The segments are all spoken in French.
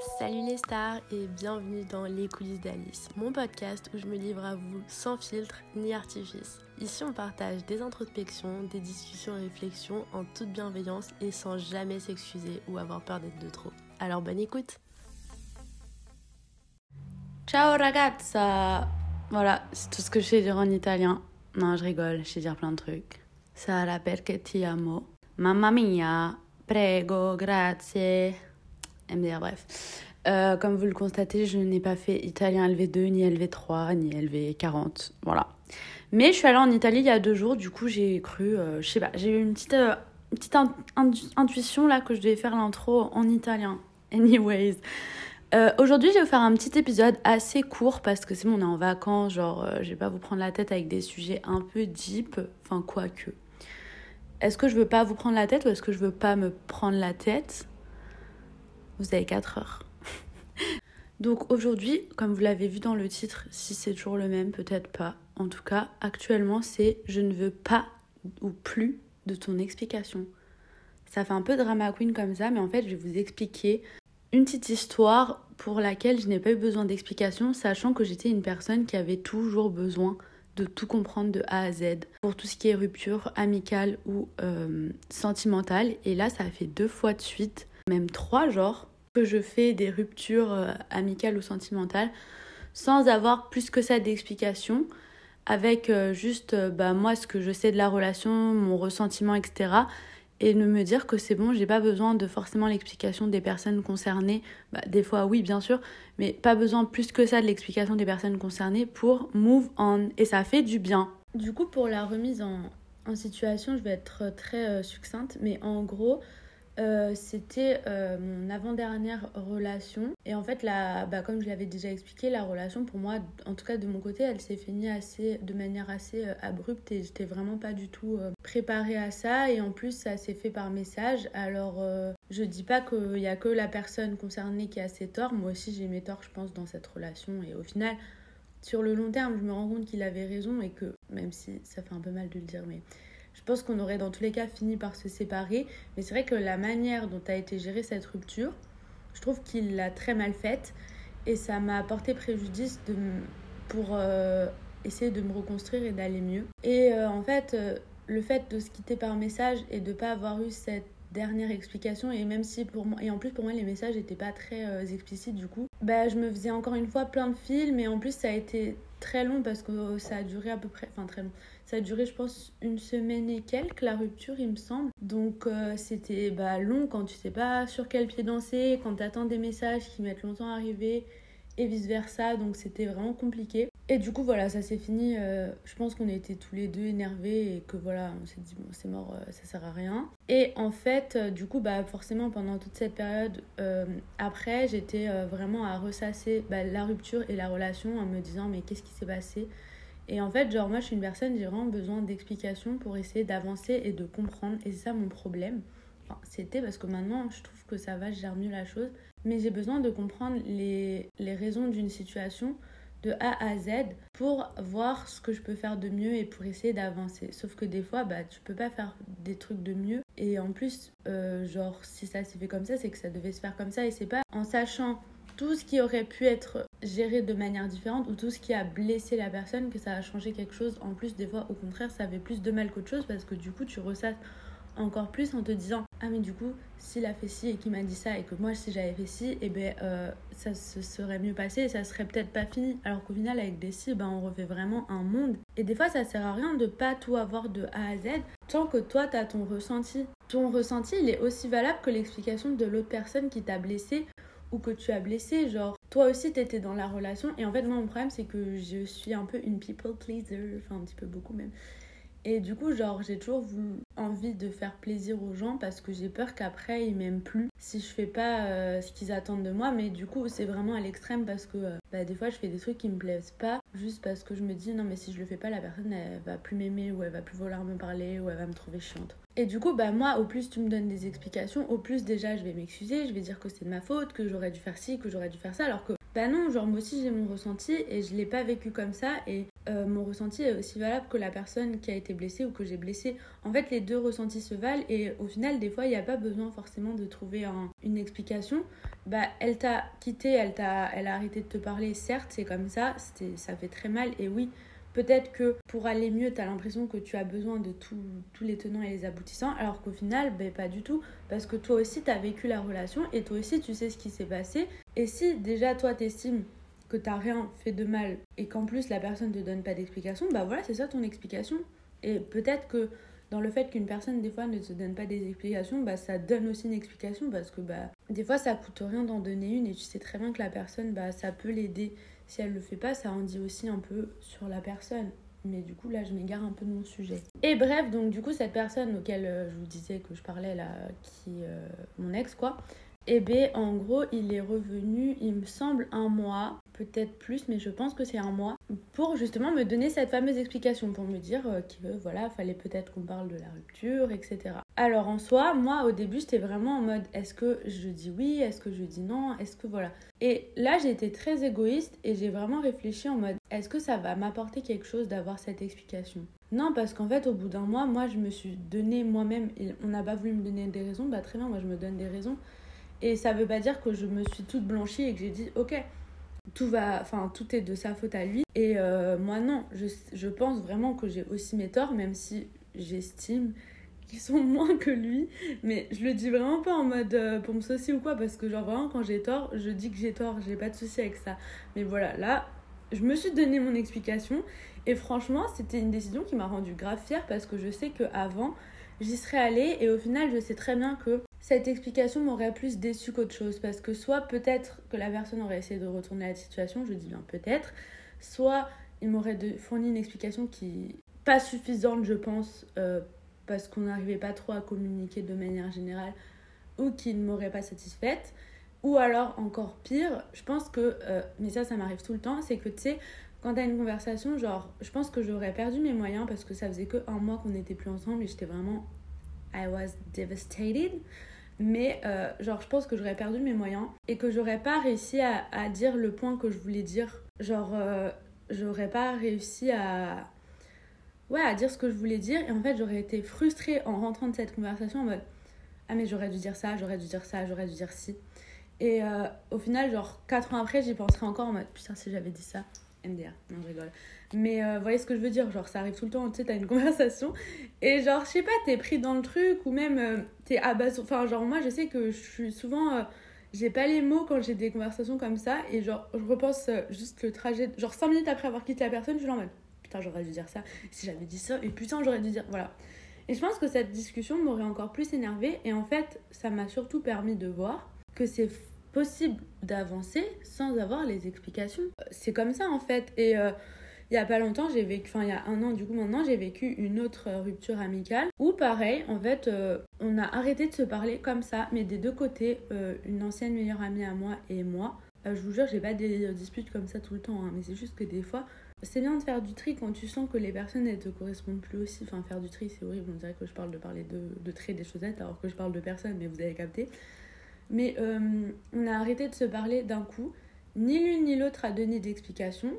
Salut les stars et bienvenue dans Les coulisses d'Alice, mon podcast où je me livre à vous sans filtre ni artifice. Ici on partage des introspections, des discussions et réflexions en toute bienveillance et sans jamais s'excuser ou avoir peur d'être de trop. Alors bonne écoute Ciao ragazza Voilà, c'est tout ce que je sais dire en italien. Non, je rigole, je sais dire plein de trucs. Sarà perché ti amo. Mamma mia, prego, grazie. MDR, bref. Euh, comme vous le constatez, je n'ai pas fait italien LV2, ni LV3, ni LV40. Voilà. Mais je suis allée en Italie il y a deux jours, du coup j'ai cru, euh, je sais pas, j'ai eu une petite, euh, petite intuition là que je devais faire l'intro en italien. Anyways. Aujourd'hui, je vais vous faire un petit épisode assez court parce que c'est bon, on est en vacances, genre, je vais pas vous prendre la tête avec des sujets un peu deep, enfin, quoique. Est-ce que je veux pas vous prendre la tête ou est-ce que je veux pas me prendre la tête? Vous avez 4 heures. Donc aujourd'hui, comme vous l'avez vu dans le titre, si c'est toujours le même, peut-être pas. En tout cas, actuellement, c'est je ne veux pas ou plus de ton explication. Ça fait un peu drama queen comme ça, mais en fait, je vais vous expliquer une petite histoire pour laquelle je n'ai pas eu besoin d'explication, sachant que j'étais une personne qui avait toujours besoin de tout comprendre de A à Z pour tout ce qui est rupture amicale ou euh, sentimentale. Et là, ça a fait deux fois de suite, même trois genres, que je fais des ruptures euh, amicales ou sentimentales sans avoir plus que ça d'explication, avec euh, juste bah, moi ce que je sais de la relation, mon ressentiment, etc. Et de me dire que c'est bon, j'ai pas besoin de forcément l'explication des personnes concernées. Bah, des fois, oui, bien sûr, mais pas besoin plus que ça de l'explication des personnes concernées pour move on. Et ça fait du bien. Du coup, pour la remise en, situation, je vais être très euh, succincte, mais en gros, euh, c'était euh, mon avant-dernière relation. Et en fait, la, bah, comme je l'avais déjà expliqué, la relation pour moi, en tout cas de mon côté, elle s'est finie assez, de manière assez euh, abrupte et j'étais vraiment pas du tout préparée à ça. Et en plus, ça s'est fait par message. Alors, je dis pas qu'il y a que la personne concernée qui a ses torts. Moi aussi, j'ai mes torts, je pense, dans cette relation. Et au final, sur le long terme, je me rends compte qu'il avait raison et que, même si ça fait un peu mal de le dire, mais je pense qu'on aurait dans tous les cas fini par se séparer. Mais c'est vrai que la manière dont a été gérée cette rupture, je trouve qu'il l'a très mal faite. Et ça m'a apporté préjudice pour euh, essayer de me reconstruire et d'aller mieux. Et euh, en fait, euh, le fait de se quitter par message et de ne pas avoir eu cette dernière explication et même si pour moi et en plus pour moi les messages n'étaient pas très explicites du coup bah je me faisais encore une fois plein de fils mais en plus ça a été très long parce que ça a duré à peu près enfin très long ça a duré, je pense, une semaine et quelques, la rupture, il me semble. Donc, euh, c'était bah, long quand tu sais pas sur quel pied danser, quand tu attends des messages qui mettent longtemps à arriver et vice-versa. Donc, c'était vraiment compliqué. Et du coup, voilà, ça s'est fini. Euh, je pense qu'on était tous les deux énervés et que voilà, on s'est dit, bon, c'est mort, euh, ça sert à rien. Et en fait, du coup, bah, forcément, pendant toute cette période, après, j'étais vraiment à ressasser bah, la rupture et la relation en me disant, mais qu'est-ce qui s'est passé? Et en fait, genre, moi, je suis une personne, j'ai vraiment besoin d'explications pour essayer d'avancer et de comprendre. Et c'est ça mon problème. C'était parce que maintenant, je trouve que ça va, je gère mieux la chose. Mais j'ai besoin de comprendre les, les raisons d'une situation de A à Z pour voir ce que je peux faire de mieux et pour essayer d'avancer. Sauf que des fois, bah, tu peux pas faire des trucs de mieux. Et en plus, euh, genre, si ça s'est fait comme ça, c'est que ça devait se faire comme ça. Et c'est pas en sachant tout ce qui aurait pu être géré de manière différente ou tout ce qui a blessé la personne que ça a changé quelque chose. En plus, des fois, au contraire, ça avait plus de mal qu'autre chose parce que du coup, tu ressasses encore plus en te disant Ah, mais du coup, s'il a fait ci et qu'il m'a dit ça et que moi, si j'avais fait ci, et eh ben, euh, ça se serait mieux passé et ça serait peut-être pas fini. Alors qu'au final, avec des si, ben, on refait vraiment un monde. Et des fois, ça sert à rien de pas tout avoir de A à Z tant que toi, tu as ton ressenti. Ton ressenti, il est aussi valable que l'explication de l'autre personne qui t'a blessé ou que tu as blessé. Genre, toi aussi, tu étais dans la relation. Et en fait, moi, mon problème, c'est que je suis un peu une people pleaser, enfin, un petit peu beaucoup même. Et du coup, genre, j'ai toujours envie de faire plaisir aux gens parce que j'ai peur qu'après, ils m'aiment plus si je fais pas euh, ce qu'ils attendent de moi. Mais du coup, c'est vraiment à l'extrême parce que euh, bah, des fois, je fais des trucs qui me plaisent pas juste parce que je me dis non, mais si je le fais pas, la personne, elle va plus m'aimer ou elle va plus vouloir me parler ou elle va me trouver chiante. Et du coup, bah moi, au plus tu me donnes des explications, au plus déjà je vais m'excuser, je vais dire que c'est de ma faute, que j'aurais dû faire ci, que j'aurais dû faire ça, alors que bah non, genre moi aussi j'ai mon ressenti et je l'ai pas vécu comme ça et euh, mon ressenti est aussi valable que la personne qui a été blessée ou que j'ai blessée. En fait, les deux ressentis se valent et au final, des fois, il n'y a pas besoin forcément de trouver une explication. Bah, elle t'a quitté, elle, t'a, elle a arrêté de te parler, certes, c'est comme ça, ça fait très mal et oui, Peut-être que pour aller mieux, tu as l'impression que tu as besoin de tous les tenants et les aboutissants, alors qu'au final, ben, pas du tout. Parce que toi aussi, tu as vécu la relation et toi aussi, tu sais ce qui s'est passé. Et si déjà, toi, t'estimes que t'as rien fait de mal et qu'en plus, la personne te donne pas d'explication, bah voilà, c'est ça ton explication. Et peut-être que dans le fait qu'une personne des fois ne te donne pas des explications, bah ça donne aussi une explication parce que bah des fois ça coûte rien d'en donner une et tu sais très bien que la personne bah ça peut l'aider si elle le fait pas, ça en dit aussi un peu sur la personne. Mais du coup, là, je m'égare un peu de mon sujet. Et bref, donc du coup, cette personne auquel euh, je vous disais que je parlais là, qui euh, mon ex, quoi, et eh bien, en gros, il est revenu, il me semble, un mois, peut-être plus, mais je pense que c'est un mois, pour justement me donner cette fameuse explication, pour me dire euh, qu'il voilà, fallait peut-être qu'on parle de la rupture, etc. Alors en soi, moi au début, j'étais vraiment en mode est-ce que je dis oui, est-ce que je dis non, est-ce que voilà. Et là, j'ai été très égoïste et j'ai vraiment réfléchi en mode est-ce que ça va m'apporter quelque chose d'avoir cette explication? Non, parce qu'en fait, au bout d'un mois, moi, je me suis donné moi-même, on n'a pas voulu me donner des raisons, bah très bien, moi, je me donne des raisons. Et ça veut pas dire que je me suis toute blanchie et que j'ai dit ok, tout va, enfin tout est de sa faute à lui. Et euh, moi non, je, pense vraiment que j'ai aussi mes torts, même si j'estime qu'ils sont moins que lui. Mais je le dis vraiment pas en mode euh, pour me saucer ou quoi, parce que genre vraiment quand j'ai tort, je dis que j'ai tort, j'ai pas de souci avec ça. Mais voilà, là, je me suis donné mon explication et franchement, c'était une décision qui m'a rendue grave fière parce que je sais que avant j'y serais allée et au final, je sais très bien que cette explication m'aurait plus déçu qu'autre chose parce que soit peut-être que la personne aurait essayé de retourner la situation, je dis bien peut-être, soit il m'aurait fourni une explication qui pas suffisante je pense euh, parce qu'on n'arrivait pas trop à communiquer de manière générale ou qui ne m'aurait pas satisfaite ou alors encore pire, je pense que euh, mais ça ça m'arrive tout le temps, c'est que tu sais quand t'as une conversation, genre, je pense que j'aurais perdu mes moyens parce que ça faisait que un mois qu'on n'était plus ensemble et j'étais vraiment. I was devastated. Mais euh, genre, je pense que j'aurais perdu mes moyens et que j'aurais pas réussi à, dire le point que je voulais dire. Genre, euh, j'aurais pas réussi à. Ouais, à dire ce que je voulais dire. Et en fait, j'aurais été frustrée en rentrant de cette conversation en mode Ah, mais j'aurais dû dire ça, j'aurais dû dire ça, j'aurais dû dire ci. Et euh, au final, genre, 4 ans après, j'y penserai encore en mode Putain, si j'avais dit ça. MDR, non, je rigole. Mais vous voyez ce que je veux dire, genre ça arrive tout le temps, tu sais, t'as une conversation et genre, je sais pas, t'es pris dans le truc ou même euh, t'es abasourdi. Enfin, genre, moi je sais que je suis souvent. Euh, j'ai pas les mots quand j'ai des conversations comme ça et genre, je repense euh, juste le trajet. Genre, 5 minutes après avoir quitté la personne, je suis en mode putain, j'aurais dû dire ça. Si j'avais dit ça, et putain, j'aurais dû dire. Voilà. Et je pense que cette discussion m'aurait encore plus énervée et en fait, ça m'a surtout permis de voir que c'est possible d'avancer sans avoir les explications. C'est comme ça en fait. Et euh, il y a pas longtemps, j'ai vécu, enfin il y a un an du coup maintenant, j'ai vécu une autre rupture amicale où pareil, en fait, euh, on a arrêté de se parler comme ça, mais des deux côtés, euh, une ancienne meilleure amie à moi et moi. je vous jure, j'ai pas des disputes comme ça tout le temps, hein, mais c'est juste que des fois, c'est bien de faire du tri quand tu sens que les personnes elles te correspondent plus aussi. Enfin, faire du tri, c'est horrible. On dirait que je parle de parler de, de tri des chaussettes alors que je parle de personnes, mais vous avez capté. Mais euh, on a arrêté de se parler d'un coup. Ni l'une ni l'autre a donné d'explication.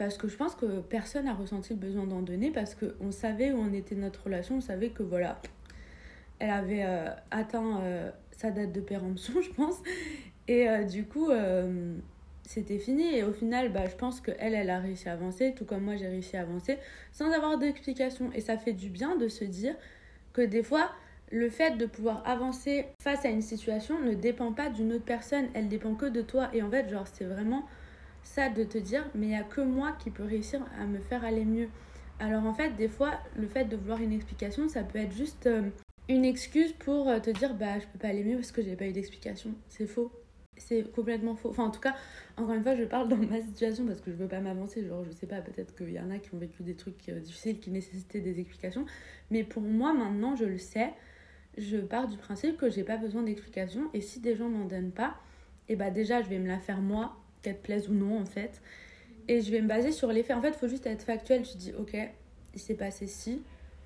Parce que je pense que personne n'a ressenti le besoin d'en donner. Parce qu'on savait où en était notre relation. On savait que voilà, elle avait euh, atteint euh, sa date de péremption, je pense. Et du coup, c'était fini. Et au final, bah, je pense qu'elle, elle a réussi à avancer. Tout comme moi, j'ai réussi à avancer. Sans avoir d'explication. Et ça fait du bien de se dire que des fois le fait de pouvoir avancer face à une situation ne dépend pas d'une autre personne, elle dépend que de toi. Et en fait, genre, c'est vraiment ça de te dire, mais il n'y a que moi qui peux réussir à me faire aller mieux. Alors en fait, des fois, le fait de vouloir une explication, ça peut être juste euh, une excuse pour euh, te dire, bah, je peux pas aller mieux parce que j'ai pas eu d'explication. C'est faux. C'est complètement faux. Enfin, en tout cas, encore une fois, je parle dans ma situation parce que je veux pas m'avancer. Genre, je sais pas, peut-être qu'il y en a qui ont vécu des trucs euh, difficiles qui nécessitaient des explications. Mais pour moi, maintenant, je le sais je pars du principe que j'ai pas besoin d'explication et si des gens m'en donnent pas, et eh bah déjà je vais me la faire moi, qu'elle plaise ou non en fait, et je vais me baser sur les faits. En fait, il faut juste être factuel. Je dis ok, il s'est passé ci,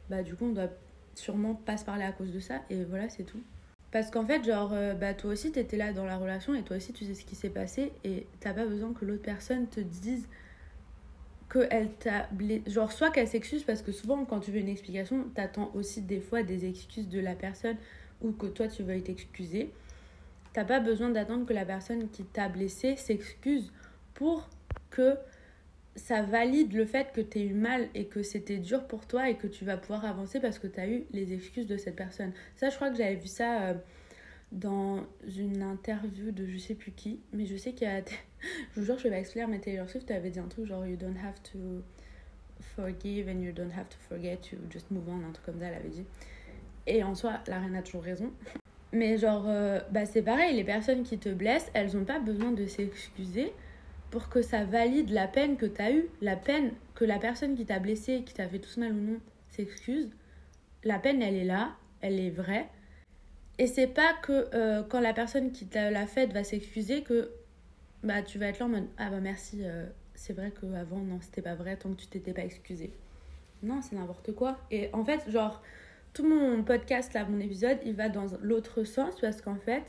bah du coup on doit sûrement pas se parler à cause de ça et voilà c'est tout. Parce qu'en fait, genre, euh, bah toi aussi t'étais là dans la relation et toi aussi tu sais ce qui s'est passé et t'as pas besoin que l'autre personne te dise qu'elle t'a blessé. Genre, soit qu'elle s'excuse, parce que souvent, quand tu veux une explication, t'attends aussi des fois des excuses de la personne ou que toi tu veuilles t'excuser. T'as pas besoin d'attendre que la personne qui t'a blessé s'excuse pour que ça valide le fait que tu eu mal et que c'était dur pour toi et que tu vas pouvoir avancer parce que tu as eu les excuses de cette personne. Ça, je crois que j'avais vu ça euh, dans une interview de je sais plus qui, mais je sais qu'il y a. je vous jure, je vais expliquer, mais Taylor Swift avait dit un truc genre You don't have to forgive and you don't have to forget, you just move on, un truc comme ça, elle avait dit. Et en soi, la reine a toujours raison. Mais genre, euh, bah c'est pareil, les personnes qui te blessent, elles ont pas besoin de s'excuser pour que ça valide la peine que tu as eue, la peine que la personne qui t'a blessé, qui t'a fait tout ce mal ou non, s'excuse. La peine, elle est là, elle est vraie. Et c'est pas que euh, quand la personne qui t'a la faite va s'excuser que bah tu vas être là en mode ah bah merci, euh, c'est vrai qu'avant non, c'était pas vrai tant que tu t'étais pas excusé. Non, c'est n'importe quoi. Et en fait, genre, tout mon podcast là, mon épisode, il va dans l'autre sens parce qu'en fait,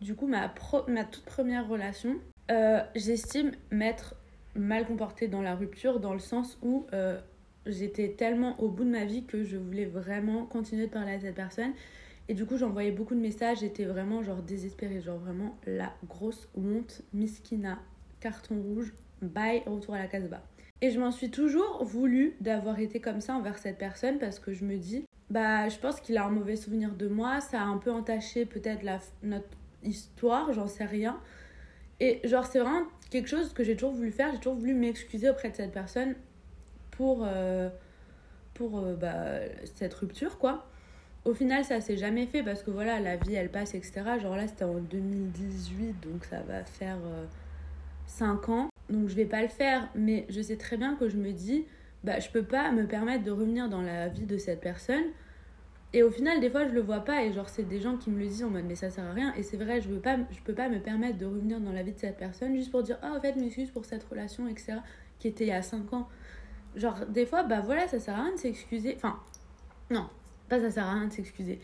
du coup, ma, ma toute première relation, euh, j'estime m'être mal comportée dans la rupture dans le sens où euh, j'étais tellement au bout de ma vie que je voulais vraiment continuer de parler à cette personne. Et du coup, j'envoyais beaucoup de messages, j'étais vraiment genre désespérée, genre vraiment la grosse honte, miskina, carton rouge, bye, retour à la casbah. Et je m'en suis toujours voulu d'avoir été comme ça envers cette personne parce que je me dis, bah, je pense qu'il a un mauvais souvenir de moi, ça a un peu entaché peut-être notre histoire, j'en sais rien. Et genre, c'est vraiment quelque chose que j'ai toujours voulu faire. J'ai toujours voulu m'excuser auprès de cette personne pour, euh, pour euh, bah, cette rupture, quoi. Au final, ça s'est jamais fait parce que voilà, la vie elle passe, etc. Genre là, c'était en 2018, donc ça va faire 5 euh, ans. Donc je vais pas le faire, mais je sais très bien que je me dis, bah, je peux pas me permettre de revenir dans la vie de cette personne et au final, des fois, je le vois pas et genre, c'est des gens qui me le disent en mode mais ça sert à rien. Et c'est vrai, je veux pas, je peux pas me permettre de revenir dans la vie de cette personne juste pour dire ah, en fait, m'excuse pour cette relation, etc. qui était il y a 5 ans. Genre, des fois, bah voilà, ça sert à rien de s'excuser. Enfin, non, pas ça sert à rien de s'excuser.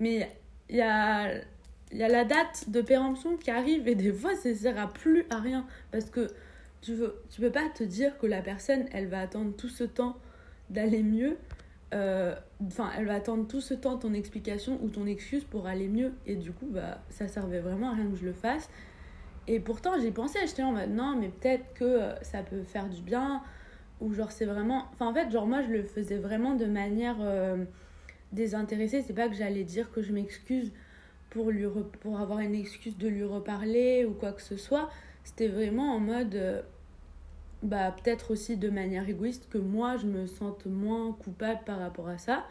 Mais il y a, y a la date de péremption qui arrive et des fois, ça sert plus à rien parce que tu, veux, tu peux pas te dire que la personne, elle va attendre tout ce temps d'aller mieux euh, enfin, elle va attendre tout ce temps ton explication ou ton excuse pour aller mieux. Et du coup, bah, ça servait vraiment à rien que je le fasse. Et pourtant, j'ai pensé, j'étais en mode non, mais peut-être que euh, ça peut faire du bien. Ou genre, c'est vraiment. Enfin, en fait, genre, moi, je le faisais vraiment de manière euh, désintéressée. C'est pas que j'allais dire que je m'excuse pour, lui pour avoir une excuse de lui reparler ou quoi que ce soit. C'était vraiment en mode bah, peut-être aussi de manière égoïste que moi je me sente moins coupable par rapport à ça.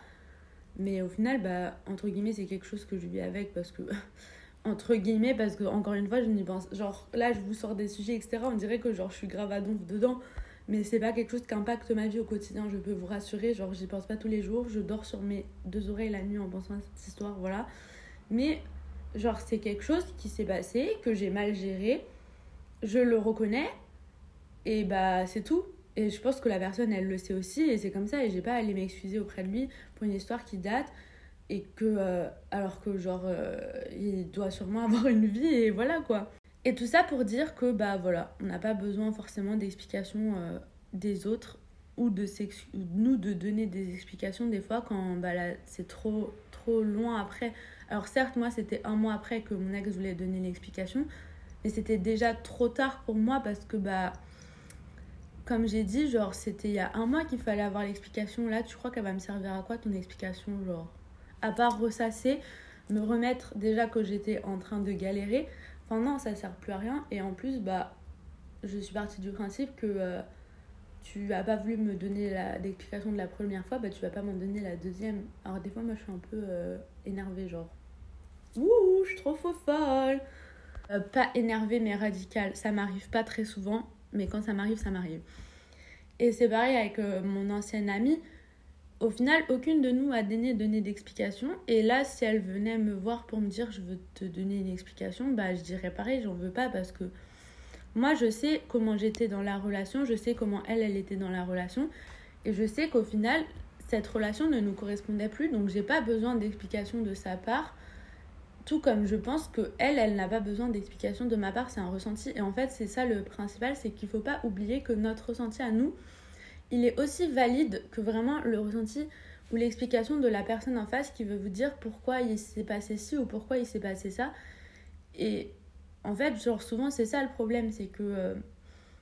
Mais au final, bah, entre guillemets, c'est quelque chose que je vis avec parce que. entre guillemets, parce que encore une fois, je n'y pense. Genre là, je vous sors des sujets, etc. On dirait que genre je suis grave à dedans. Mais c'est pas quelque chose qui impacte ma vie au quotidien, je peux vous rassurer. Genre, j'y pense pas tous les jours. Je dors sur mes deux oreilles la nuit en pensant à cette histoire, voilà. Mais, genre, c'est quelque chose qui s'est passé, que j'ai mal géré. Je le reconnais, et bah, c'est tout. Et je pense que la personne, elle le sait aussi, et c'est comme ça, et j'ai pas à aller m'excuser auprès de lui pour une histoire qui date, et que, euh, alors que, genre, euh, il doit sûrement avoir une vie, et voilà quoi. Et tout ça pour dire que, bah voilà, on n'a pas besoin forcément d'explications euh, des autres, ou de nous de donner des explications des fois quand bah, c'est trop, trop loin après. Alors certes, moi, c'était un mois après que mon ex voulait donner l'explication, mais c'était déjà trop tard pour moi parce que, bah comme j'ai dit, genre, c'était il y a un mois qu'il fallait avoir l'explication. Là, tu crois qu'elle va me servir à quoi ton explication Genre, à part ressasser, me remettre déjà que j'étais en train de galérer. Enfin, non, ça sert plus à rien. Et en plus, bah, je suis partie du principe que euh, tu as pas voulu me donner l'explication de la première fois, bah, tu vas pas m'en donner la deuxième. Alors, des fois, moi, je suis un peu euh, énervée, genre, ouh, je suis trop faux folle. Euh, pas énervée, mais radicale. Ça m'arrive pas très souvent mais quand ça m'arrive, ça m'arrive. Et c'est pareil avec euh, mon ancienne amie. Au final, aucune de nous a donné, donné d'explication. Et là, si elle venait me voir pour me dire je veux te donner une explication, bah je dirais pareil, j'en veux pas parce que moi je sais comment j'étais dans la relation, je sais comment elle, elle était dans la relation. Et je sais qu'au final, cette relation ne nous correspondait plus. Donc j'ai pas besoin d'explication de sa part. Tout comme je pense que elle, elle n'a pas besoin d'explication de ma part, c'est un ressenti. Et en fait, c'est ça le principal, c'est qu'il faut pas oublier que notre ressenti à nous, il est aussi valide que vraiment le ressenti ou l'explication de la personne en face qui veut vous dire pourquoi il s'est passé ci ou pourquoi il s'est passé ça. Et en fait, genre souvent c'est ça le problème, c'est que euh,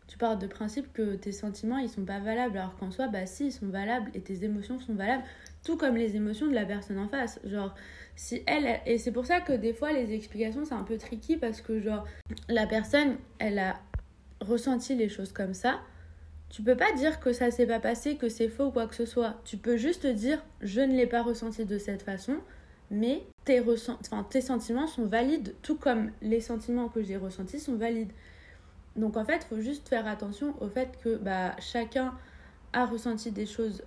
tu pars de principe que tes sentiments ils sont pas valables alors qu'en soi bah si ils sont valables et tes émotions sont valables tout comme les émotions de la personne en face. Genre si elle et c'est pour ça que des fois les explications c'est un peu tricky parce que genre la personne elle a ressenti les choses comme ça tu peux pas dire que ça s'est pas passé, que c'est faux ou quoi que ce soit. Tu peux juste dire je ne l'ai pas ressenti de cette façon, mais tes, tes sentiments sont valides, tout comme les sentiments que j'ai ressentis sont valides. Donc en fait, il faut juste faire attention au fait que bah, chacun a ressenti des choses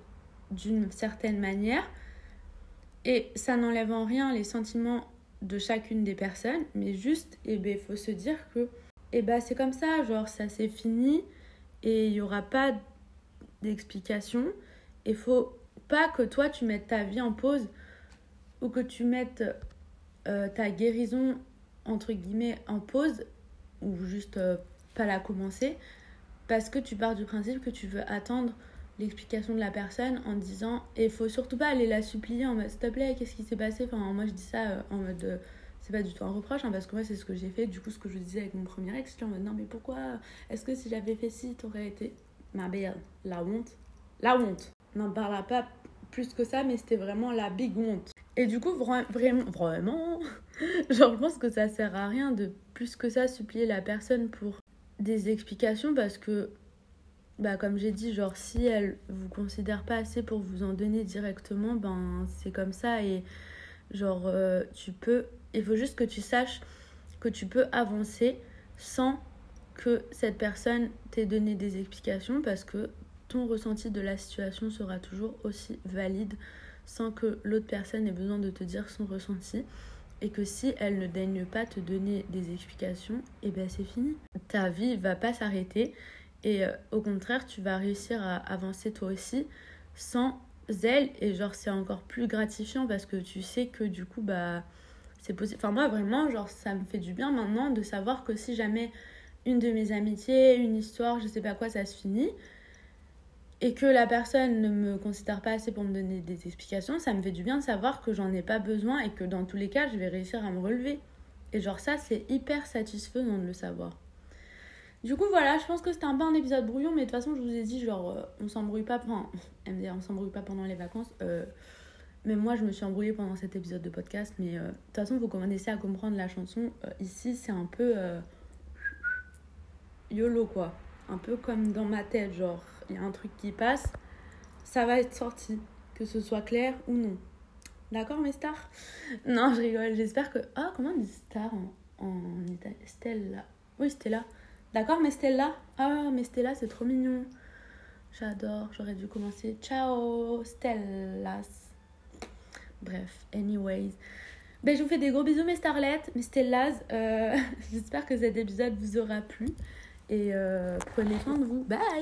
d'une certaine manière et ça n'enlève en rien les sentiments de chacune des personnes, mais juste, il eh ben, faut se dire que eh ben, c'est comme ça, genre ça c'est fini, et il n'y aura pas d'explication. Il faut pas que toi tu mettes ta vie en pause ou que tu mettes euh, ta guérison entre guillemets en pause ou juste euh, pas la commencer parce que tu pars du principe que tu veux attendre l'explication de la personne en disant et faut surtout pas aller la supplier en mode s'il te plaît qu'est-ce qui s'est passé? Enfin moi je dis ça euh, en mode c'est pas du tout un reproche hein, parce que moi c'est ce que j'ai fait. Du coup ce que je disais avec mon premier ex en mode non mais pourquoi? Est-ce que si j'avais fait ci t'aurais été ma belle la honte. La honte. N'en parla pas plus que ça mais c'était vraiment la big honte. Et du coup vraiment vraiment genre je pense que ça sert à rien de plus que ça supplier la personne pour des explications parce que bah comme j'ai dit genre si elle vous considère pas assez pour vous en donner directement ben c'est comme ça et genre euh, tu peux il faut juste que tu saches que tu peux avancer sans que cette personne t'ait donné des explications parce que ton ressenti de la situation sera toujours aussi valide sans que l'autre personne ait besoin de te dire son ressenti et que si elle ne daigne pas te donner des explications, eh ben c'est fini. Ta vie va pas s'arrêter et euh, au contraire, tu vas réussir à avancer toi aussi sans elle et genre c'est encore plus gratifiant parce que tu sais que du coup bah c'est possible. Enfin, moi, vraiment, genre, ça me fait du bien maintenant de savoir que si jamais une de mes amitiés, une histoire, je sais pas quoi, ça se finit, et que la personne ne me considère pas assez pour me donner des explications, ça me fait du bien de savoir que j'en ai pas besoin et que dans tous les cas, je vais réussir à me relever. Et genre, ça, c'est hyper satisfaisant de le savoir. Du coup, voilà, je pense que c'était un peu un épisode brouillon, mais de toute façon, je vous ai dit, genre, euh, on s'embrouille pas. MDR, on s'embrouille pas pendant les vacances. Euh, même moi, je me suis embrouillée pendant cet épisode de podcast, mais euh, de toute façon, vous commencez à comprendre la chanson. Euh, ici, c'est un peu YOLO, quoi. Un peu comme dans ma tête, genre, il y a un truc qui passe, ça va être sorti, que ce soit clair ou non. D'accord, mes stars? Non, je rigole, j'espère que... Ah, comment on dit star en, en Stella? Oui, Stella. D'accord, mais Stella? Ah, mais Stella, c'est trop mignon. J'adore, j'aurais dû commencer. Ciao, Stellas. Bref, anyways. Ben, je vous fais des gros bisous mes starlettes, mes stellas. Euh, J'espère que cet épisode vous aura plu. Et euh, prenez soin de vous. Bye